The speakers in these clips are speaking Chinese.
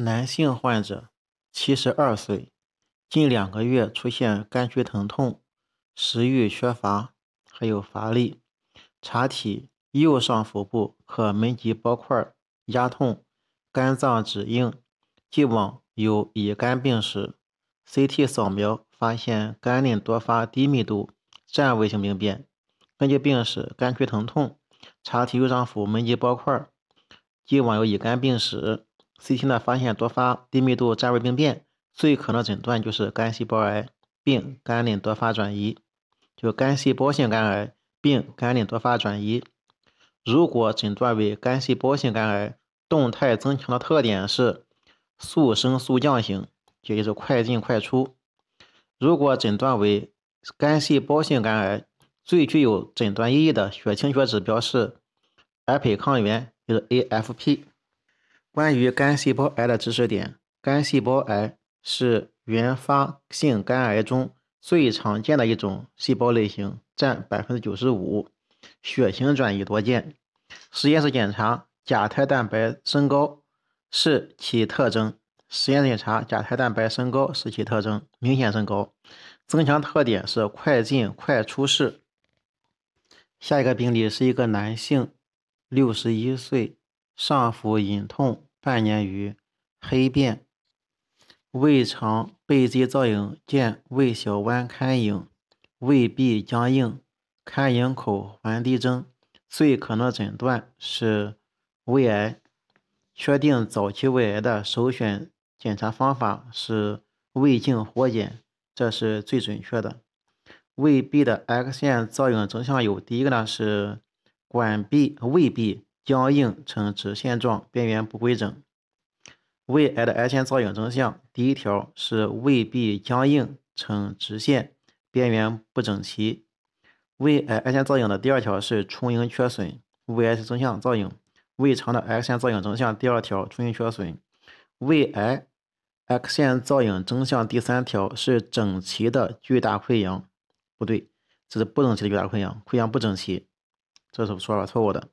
男性患者，七十二岁，近两个月出现肝区疼痛、食欲缺乏，还有乏力。查体右上腹部可门级包块压痛，肝脏指硬，既往有乙肝病史。CT 扫描发现肝内多发低密度占位性病变。根据病史，肝区疼痛，查体右上腹门级包块，既往有乙肝病史。CT 呢发现多发低密度占位病变，最可能诊断就是肝细胞癌并肝鳞多发转移，就肝细胞性肝癌并肝鳞多发转移。如果诊断为肝细胞性肝癌，动态增强的特点是速升速降型，也就是快进快出。如果诊断为肝细胞性肝癌，最具有诊断意义的血清学指标是 APP 抗原，就是 AFP。关于肝细胞癌的知识点，肝细胞癌是原发性肝癌中最常见的一种细胞类型，占百分之九十五，血型转移多见。实验室检查甲胎蛋白升高是其特征，实验室检查甲胎蛋白升高是其特征，明显升高。增强特点是快进快出式。下一个病例是一个男性，六十一岁，上腹隐痛。半年余，黑便，胃肠背肌造影见胃小弯龛影，胃壁僵硬，龛影口环滴征，最可能诊断是胃癌。确定早期胃癌的首选检查方法是胃镜活检，这是最准确的。胃壁的 X 线造影征象有：第一个呢是管壁胃壁。僵硬呈直线状，边缘不规整。胃癌的 X 线造影征象，第一条是胃壁僵硬呈直线，边缘不整齐。胃癌 X 线造影的第二条是充盈缺损。胃癌征象造影，胃肠的 X 线造影征象第二条充盈缺损。胃癌 X 线造影征象第三条是整齐的巨大溃疡，不对，这是不整齐的巨大溃疡，溃疡不整齐，这是说法错误的。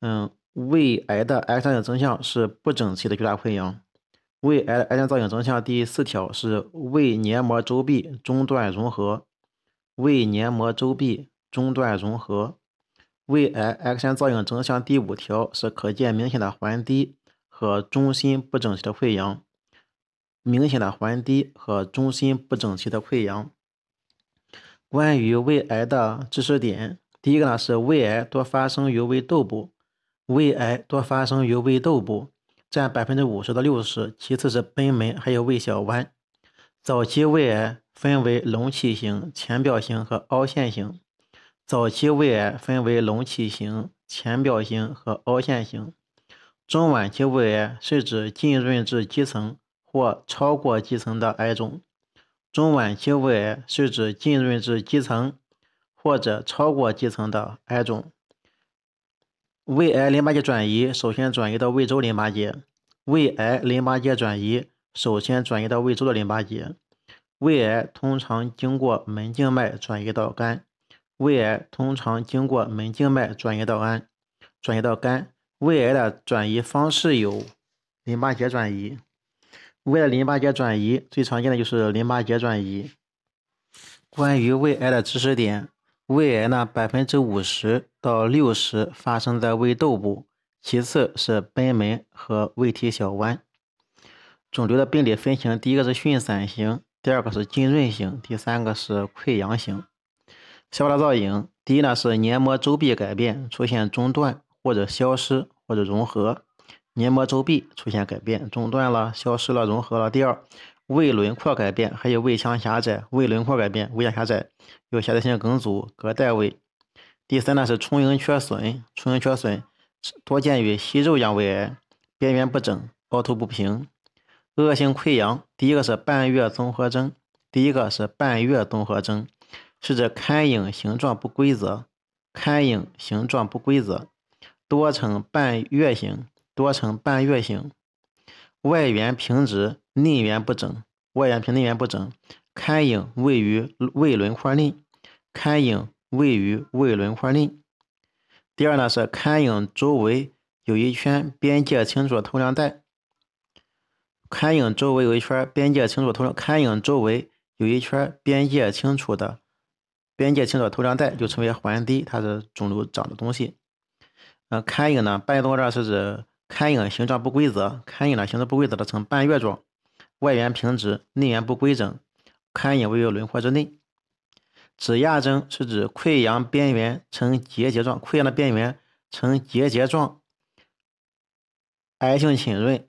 嗯，胃癌的 X 线征象是不整齐的巨大溃疡。胃癌的 X 线造影征象第四条是胃黏膜周壁中断融合。胃黏膜周壁中断融合。胃癌 X 线造影征象第五条是可见明显的环堤和中心不整齐的溃疡。明显的环堤和中心不整齐的溃疡。关于胃癌的知识点，第一个呢是胃癌多发生于胃窦部。胃癌多发生于胃窦部，占百分之五十到六十，其次是贲门，还有胃小弯。早期胃癌分为隆起型、浅表型和凹陷型。早期胃癌分为隆起型、浅表型和凹陷型。中晚期胃癌是指浸润至基层或超过基层的癌种。中晚期胃癌是指浸润至基层或者超过基层的癌种。胃癌淋巴结转移首先转移到胃周淋巴结，胃癌淋巴结转移首先转移到胃周的淋巴结，胃癌通常经过门静脉转移到肝，胃癌通常经过门静脉转移到肝，转移到肝。胃癌的转移方式有淋巴结转移，胃的淋巴结转移最常见的就是淋巴结转移。关于胃癌的知识点。胃癌呢，百分之五十到六十发生在胃窦部，其次是贲门和胃体小弯。肿瘤的病理分型，第一个是巽散型，第二个是浸润型，第三个是溃疡型。消化道造影，第一呢是黏膜周壁改变，出现中断或者消失或者融合。黏膜周壁出现改变，中断了，消失了，融合了。第二。胃轮廓改变，还有胃腔狭窄，胃轮廓改变，胃腔狭窄，有狭窄性梗阻，隔带胃。第三呢是充盈缺损，充盈缺损多见于息肉样胃癌，边缘不整，凹凸不平。恶性溃疡，第一个是半月综合征，第一个是半月综合征，是指龛影形状不规则，龛影形状不规则，多呈半月形，多呈半月形，外缘平直。内缘不整，外缘平内缘不整，龛影位于胃轮廓内，龛影位于胃轮廓内。第二呢是龛影周围有一圈边界清楚的透亮带。龛影周围有一圈边界清楚透亮，龛影周围有一圈边界清楚的边界清楚透亮带，就称为环堤，它是肿瘤长的东西。呃，龛影呢，半月状是指龛影形状不规则，龛影呢形状不规则的呈半月状，外缘平直，内缘不规整，龛影位于轮廓之内。指压征是指溃疡边缘呈结节状，溃疡的边缘呈结节状，癌性浸润。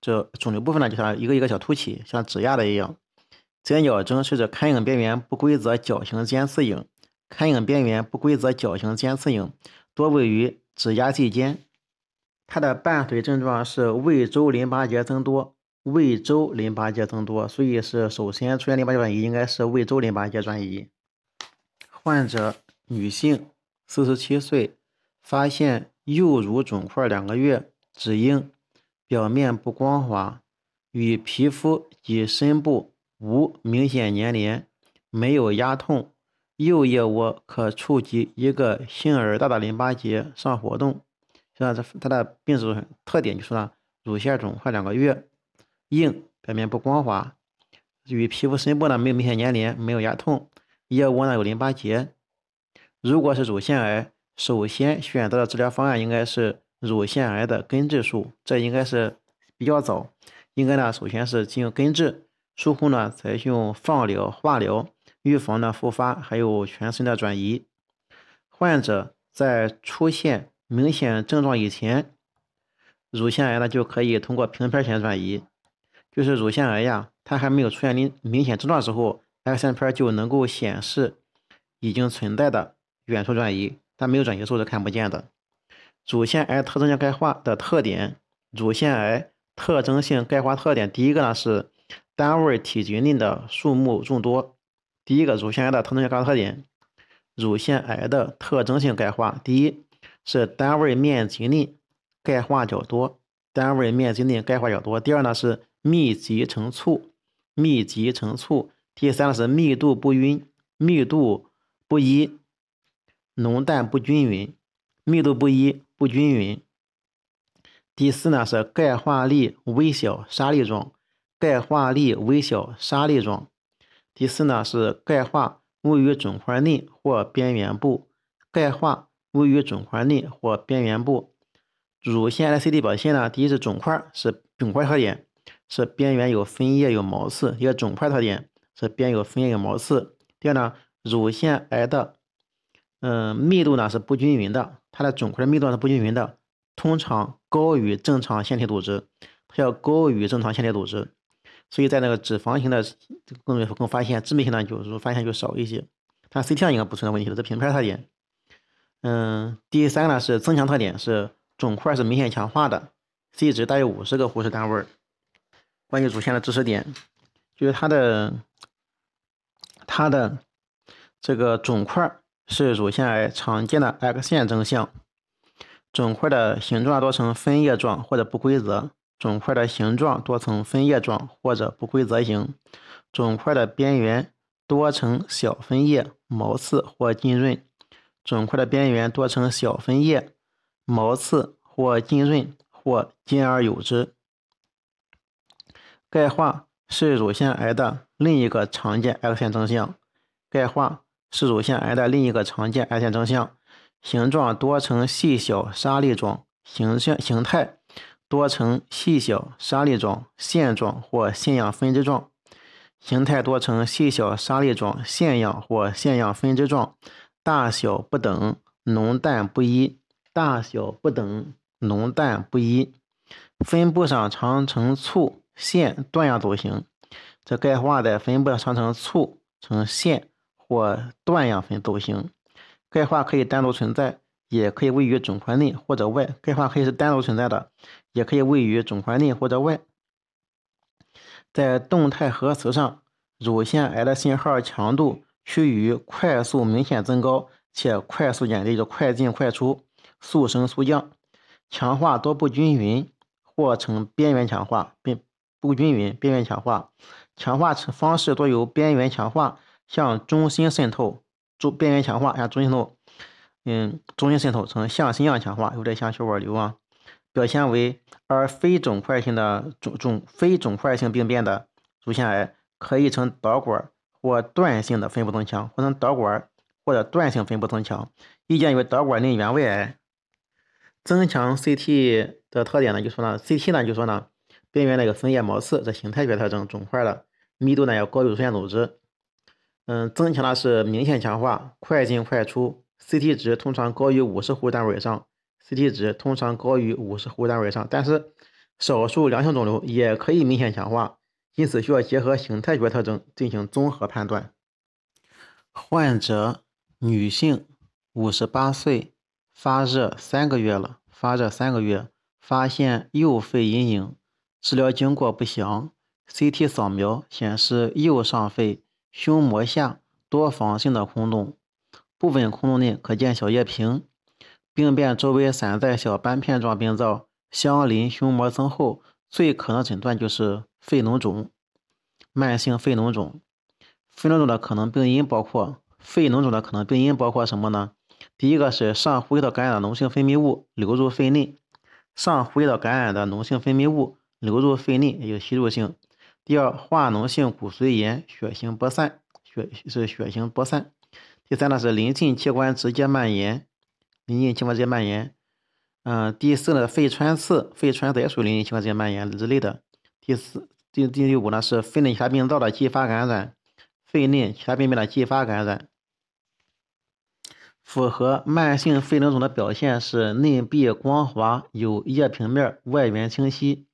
这肿瘤部分呢，就像一个一个小凸起，像指压的一样。尖角征是指龛影边缘不规则角形尖刺影，龛影边缘不规则角形尖刺影多位于。指压际间，它的伴随症状是胃周淋巴结增多，胃周淋巴结增多，所以是首先出现淋巴结转移，应该是胃周淋巴结转移。患者女性，四十七岁，发现右乳肿块两个月，只硬，表面不光滑，与皮肤及深部无明显粘连，没有压痛。右腋窝可触及一个杏儿大的淋巴结上活动，像这它的病史特点就是呢，乳腺肿块两个月，硬，表面不光滑，与皮肤深部呢没有明显粘连，没有压痛，腋窝呢有淋巴结。如果是乳腺癌，首先选择的治疗方案应该是乳腺癌的根治术，这应该是比较早，应该呢首先是进行根治，术后呢采用放疗、化疗。预防呢复发，还有全身的转移。患者在出现明显症状以前，乳腺癌呢就可以通过平片线转移。就是乳腺癌呀，它还没有出现明明显症状的时候，X 线片就能够显示已经存在的远处转移，但没有转移的时候是看不见的。乳腺癌特征性钙化的特点，乳腺癌特征性钙化特点，第一个呢是单位体积内的数目众多。第一个乳腺癌的特征性钙化特点，乳腺癌的特征性钙化，第一是单位面积内钙化较多，单位面积内钙化较多。第二呢是密集成簇，密集成簇。第三呢是密度不匀，密度不一，浓淡不均匀，密度不一不均匀。第四呢是钙化粒微小沙粒状，钙化粒微小沙粒状。第四呢是钙化位于肿块内或边缘部，钙化位于肿块内或边缘部。乳腺的 CT 表现呢，第一是肿块，是肿块特点，是边缘有分叶有毛刺，一个肿块特点是边有分叶有毛刺。第二呢，乳腺癌的嗯密度呢是不均匀的，它的肿块的密度是不均匀的，通常高于正常腺体组织，它要高于正常腺体组织。所以在那个脂肪型的更更发现致密性呢，就是发现就少一些。但 CT 上应该不存在问题的，这平片特点。嗯，第三个呢是增强特点，是肿块是明显强化的，C 值大于五十个护士单位。关于乳腺的知识点，就是它的它的这个肿块是乳腺癌常见的 X 线征象，肿块的形状多呈分叶状或者不规则。肿块的形状多呈分叶状或者不规则形，肿块的边缘多呈小分叶、毛刺或浸润，肿块的边缘多呈小分叶、毛刺或浸润或兼而有之。钙化是乳腺癌的另一个常见 X 线征象，钙化是乳腺癌的另一个常见 X 线征象，形状多呈细小沙粒状，形象形态。多呈细小沙粒状、线状或线样分支状，形态多呈细小沙粒状、线样或线样分支状，大小不等，浓淡不一，大小不等，浓淡不一，分布上常呈簇、线、段样走形。这钙化在分布上常呈簇、呈线或段样分走形。钙化可以单独存在。也可以位于肿块内或者外，钙化可以是单独存在的，也可以位于肿块内或者外。在动态核磁上，乳腺癌的信号强度趋于快速明显增高，且快速减低，就快进快出，速升速降。强化多不均匀，或呈边缘强化，并不均匀，边缘强化。强化方式多由边缘强化向中心渗透，中边缘强化向中心透。嗯，中心渗透呈向心样强化，有点像血管瘤啊。表现为而非肿块性的肿肿非肿块性病变的乳腺癌，可以呈导管或断性的分布增强，或者导管或者断性分布增强，易见于导管内原位癌。增强 CT 的特点呢，就说呢，CT 呢就说呢，边缘那个分叶毛刺，这形态学特征，肿块的密度呢要高于乳腺组织。嗯，增强的是明显强化，快进快出，CT 值通常高于五十户单位以上，CT 值通常高于五十户单位以上，但是少数良性肿瘤也可以明显强化，因此需要结合形态学特征进行综合判断。患者女性，五十八岁。发热三个月了，发热三个月，发现右肺阴影，治疗经过不详，CT 扫描显示右上肺胸膜下多房性的空洞，部分空洞内可见小叶屏，病变周围散在小斑片状病灶，相邻胸膜增厚，最可能诊断就是肺脓肿，慢性肺脓肿。肺脓肿的可能病因包括肺脓肿的可能病因包括什么呢？第一个是上呼吸道感染的脓性分泌物流入肺内，上呼吸道感染的脓性分泌物流入肺内有吸入性。第二，化脓性骨髓炎血型播散，血是血型播散。第三呢是邻近器官直接蔓延，邻近器官直接蔓延。嗯，第四呢肺穿刺，肺穿刺也属于邻近器官直接蔓延之类的。第四、第第五呢是肺内其他病灶的继发感染，肺内其他病变的继发感染。符合慢性肺脓肿的表现是内壁光滑，有叶平面，外缘清晰。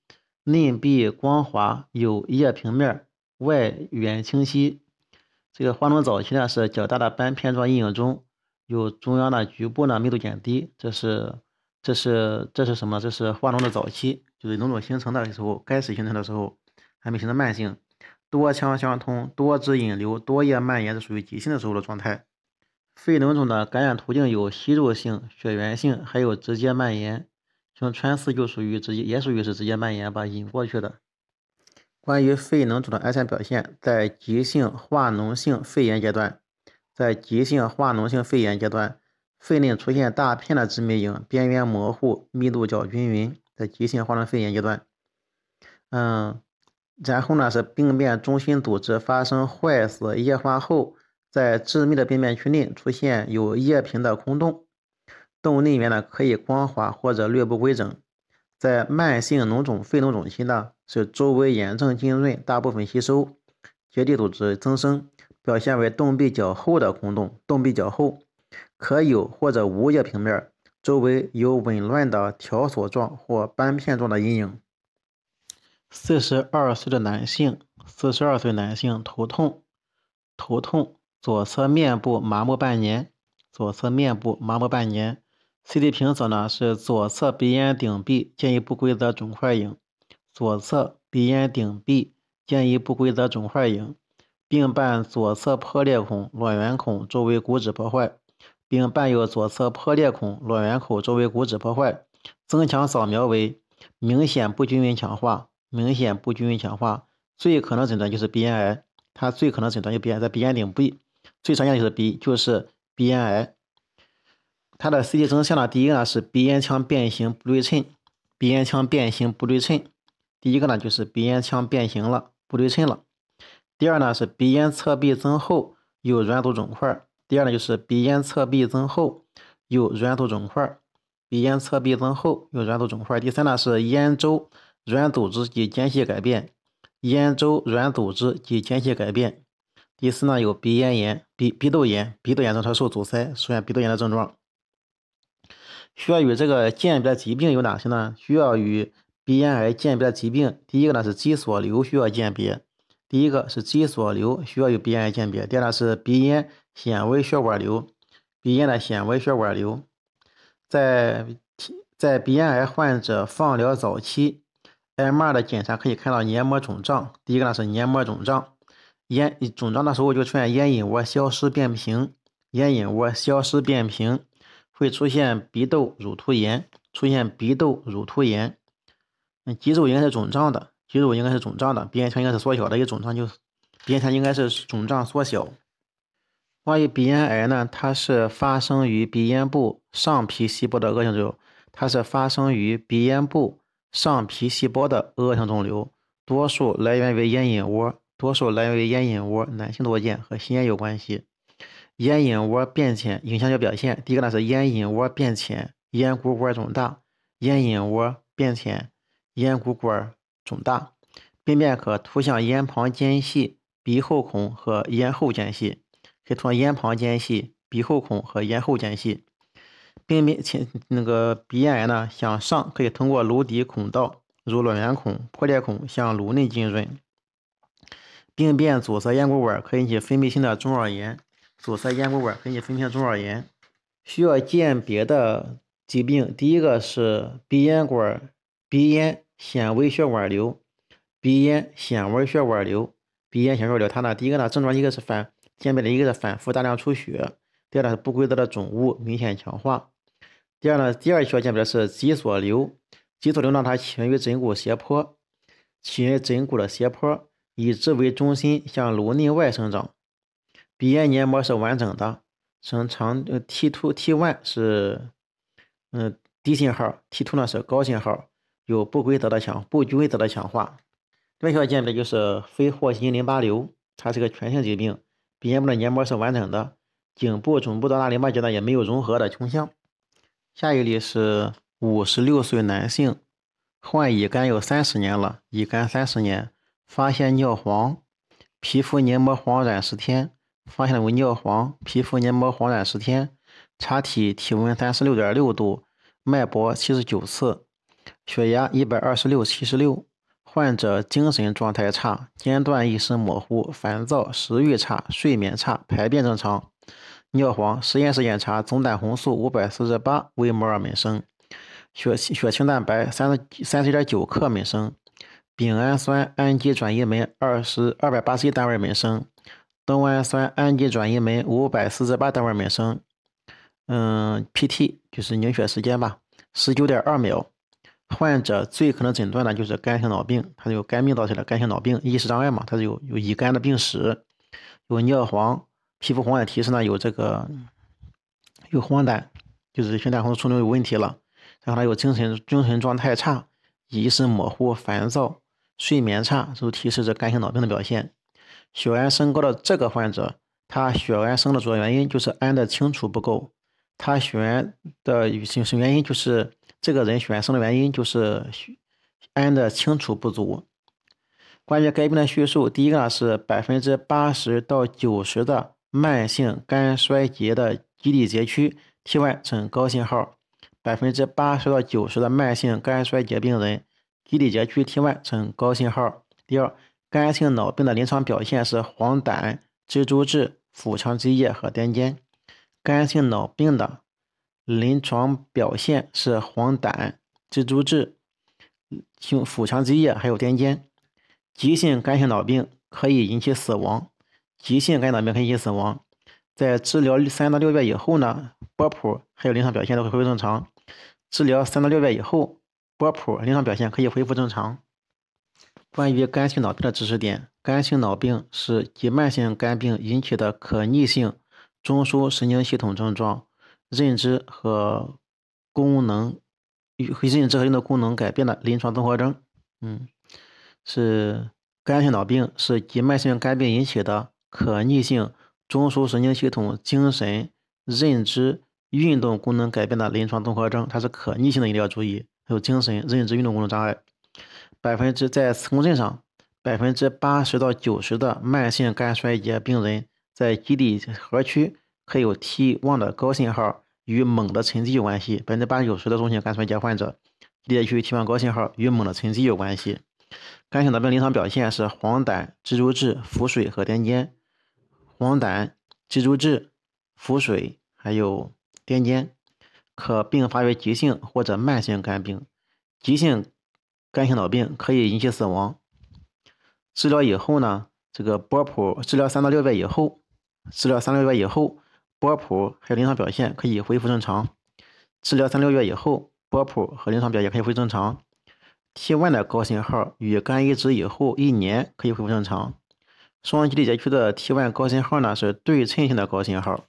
内壁光滑，有叶平面，外缘清晰。这个化脓早期呢是较大的斑片状阴影中，有中央的局部呢密度减低。这是这是这是什么？这是化脓的早期，就是脓肿形成的时候，开始形成的时候，还没形成慢性。多腔相通，多支引流，多叶蔓延，是属于急性的时候的状态。肺脓肿的感染途径有吸入性、血源性，还有直接蔓延。像穿刺就属于直接，也属于是直接蔓延，吧引过去的。关于肺脓肿的癌前表现，在急性化脓性肺炎阶段，在急性化脓性肺炎阶段，肺内出现大片的致密影，边缘模糊，密度较均匀。在急性化脓肺炎阶段，嗯，然后呢是病变中心组织发生坏死、液化后。在致密的病变区内出现有液屏的空洞，洞内缘呢可以光滑或者略不规整。在慢性脓肿肺脓肿期呢，是周围炎症浸润，大部分吸收，结缔组织增生，表现为洞壁较厚的空洞，洞壁较厚，可有或者无叶平面，周围有紊乱的条索状或斑片状的阴影。四十二岁的男性，四十二岁男性头痛，头痛。左侧面部麻木半年，左侧面部麻木半年。CT 评测呢是左侧鼻咽顶壁见一不规则肿块影，左侧鼻咽顶壁见一不规则肿块影，并伴左侧破裂孔、卵圆孔周围骨质破坏，并伴有左侧破裂孔、卵圆孔周围骨质破坏。增强扫描为明显不均匀强化，明显不均匀强化，最可能诊断就是鼻咽癌，它最可能诊断就鼻咽在鼻咽顶壁。最常见的就是鼻，就是鼻咽癌。它的 CT 征象呢，第一个呢是鼻咽腔变形不对称，鼻咽腔变形不对称。第一个呢就是鼻咽腔变形了，不对称了。第二呢是鼻咽侧壁增厚，有软组肿块。第二呢就是鼻咽侧壁增厚，有软组肿块。鼻咽侧壁增厚，有软组肿块。第三呢是咽周软组织及间隙改变，咽周软组织及间隙改变。第四呢，有鼻咽炎、鼻鼻窦炎、鼻窦炎症它受阻塞，出现鼻窦炎的症状。需要与这个鉴别疾病有哪些呢？需要与鼻咽癌鉴别疾病，第一个呢是肌索瘤需要鉴别，第一个是肌索瘤需要与鼻咽癌鉴别。第二呢是鼻咽纤维血管瘤，鼻咽的纤维血管瘤，在在鼻咽癌患者放疗早期，MR 的检查可以看到黏膜肿胀，第一个呢是黏膜肿胀。咽肿胀的时候就出现咽隐窝消失变平，咽隐窝消失变平，会出现鼻窦乳突炎，出现鼻窦乳突炎。嗯，肌肉应该是肿胀的，肌肉应该是肿胀的，鼻咽腔应该是缩小的，一肿胀就鼻咽腔应该是肿胀缩小。关于鼻咽癌呢，它是发生于鼻咽部上皮细胞的恶性肿瘤，它是发生于鼻咽部上皮细胞的恶性肿瘤，多数来源于咽隐窝，多数来源于咽隐窝，男性多见，和吸烟有关系。咽隐窝变浅影响的表现，第一个呢是咽隐窝变浅，咽鼓管肿大。咽隐窝变浅，咽鼓管肿大。病变可图像咽旁间隙、鼻后孔和咽后间隙，可以图像咽旁间隙、鼻后孔和咽后间隙。病变前那个鼻咽癌呢，向上可以通过颅底孔道，如卵圆孔、破裂孔向颅内浸润。病变阻塞咽鼓管可引起分泌性的中耳炎。阻塞咽鼓管给你分泌中耳炎。需要鉴别的疾病，第一个是鼻咽管鼻咽纤维血管瘤。鼻咽纤维血管瘤，鼻咽纤维瘤，它呢，第一个呢症状一个是反鉴别的一个是反复大量出血，第二呢是不规则的肿物明显强化。第二呢，第二需要鉴别的是脊索瘤。脊索瘤呢，它起源于枕骨斜坡，起源于枕骨的斜坡，以之为中心向颅内外生长。鼻咽黏膜是完整的，呈长呃 T two T one 是嗯低信号，T two 呢是高信号，有不规则的强不规则的强化。另外需要鉴别就是非霍金淋巴瘤，它是个全性疾病，鼻咽部的黏膜是完整的，颈部总部到大淋巴结呢也没有融合的倾向。下一例是五十六岁男性，患乙肝有三十年了，乙肝三十年，发现尿黄，皮肤黏膜黄染十天，发现了为尿黄，皮肤黏膜黄染十天，查体体温三十六点六度，脉搏七十九次，血压一百二十六七十六。患者精神状态差，间断意识模糊，烦躁，食欲差，睡眠差，排便正常。尿黄，实验室检查总胆红素五百四十八微摩尔每升，血血清蛋白三十三十点九克每升，丙氨酸氨基转移酶二十二百八十一单位每升，冬氨酸氨基转移酶五百四十八单位每升。嗯，PT 就是凝血时间吧，十九点二秒。患者最可能诊断的就是肝性脑病，它有肝病造成的肝性脑病，意识障碍嘛，它是有有乙肝的病史，有尿黄，皮肤红的提示呢有这个有黄疸，就是血胆红素储存有问题了，然后他有精神精神状态差，意识模糊、烦躁、睡眠差，都提示着肝性脑病的表现。血氨升高的这个患者，他血氨升的主要原因就是氨的清除不够，他血氨的什么原因就是。这个人血氨升的原因就是氨的清除不足。关于该病的叙述，第一个呢是百分之八十到九十的慢性肝衰竭的基底节区 T1 呈高信号，百分之八十到九十的慢性肝衰竭病人基底节区 T1 呈高信号。第二，肝性脑病的临床表现是黄疸、蜘蛛痣、腹腔积液和癫痫。肝性脑病的临床表现是黄疸、蜘蛛痣、胸腹腔积液，还有癫痫。急性肝性脑病可以引起死亡，急性肝脑病可以引起死亡。在治疗三到六月以后呢，波谱还有临床表现都会恢复正常。治疗三到六月以后，波谱临床表现可以恢复正常。关于肝性脑病的知识点：肝性脑病是急慢性肝病引起的可逆性中枢神经系统症状。认知和功能与认知和运动功能改变的临床综合征。嗯，是肝性脑病是急慢性肝病引起的可逆性中枢神经系统精神认知运动功能改变的临床综合征。它是可逆性的，一定要注意。还有精神认知运动功能障碍。百分之在磁共振上，百分之八十到九十的慢性肝衰竭病人在基底核区可有 T1 的高信号。与锰的沉积有关系，百分之八九十的中性肝衰竭患者列区 T1 高信号与锰的沉积有关系。肝性脑病临床表现是黄疸、蜘蛛痣、腹水和癫痫。黄疸、蜘蛛痣、腹水还有癫痫，可并发于急性或者慢性肝病。急性肝性脑病可以引起死亡。治疗以后呢，这个波谱治疗三到六个月以后，治疗三六个月以后。波谱还有临床表现可以恢复正常，治疗三六月以后，波谱和临床表现可以恢复正常。T1 的高信号与肝移植以后一年可以恢复正常。双基底节区的 T1 高信号呢是对称性的高信号。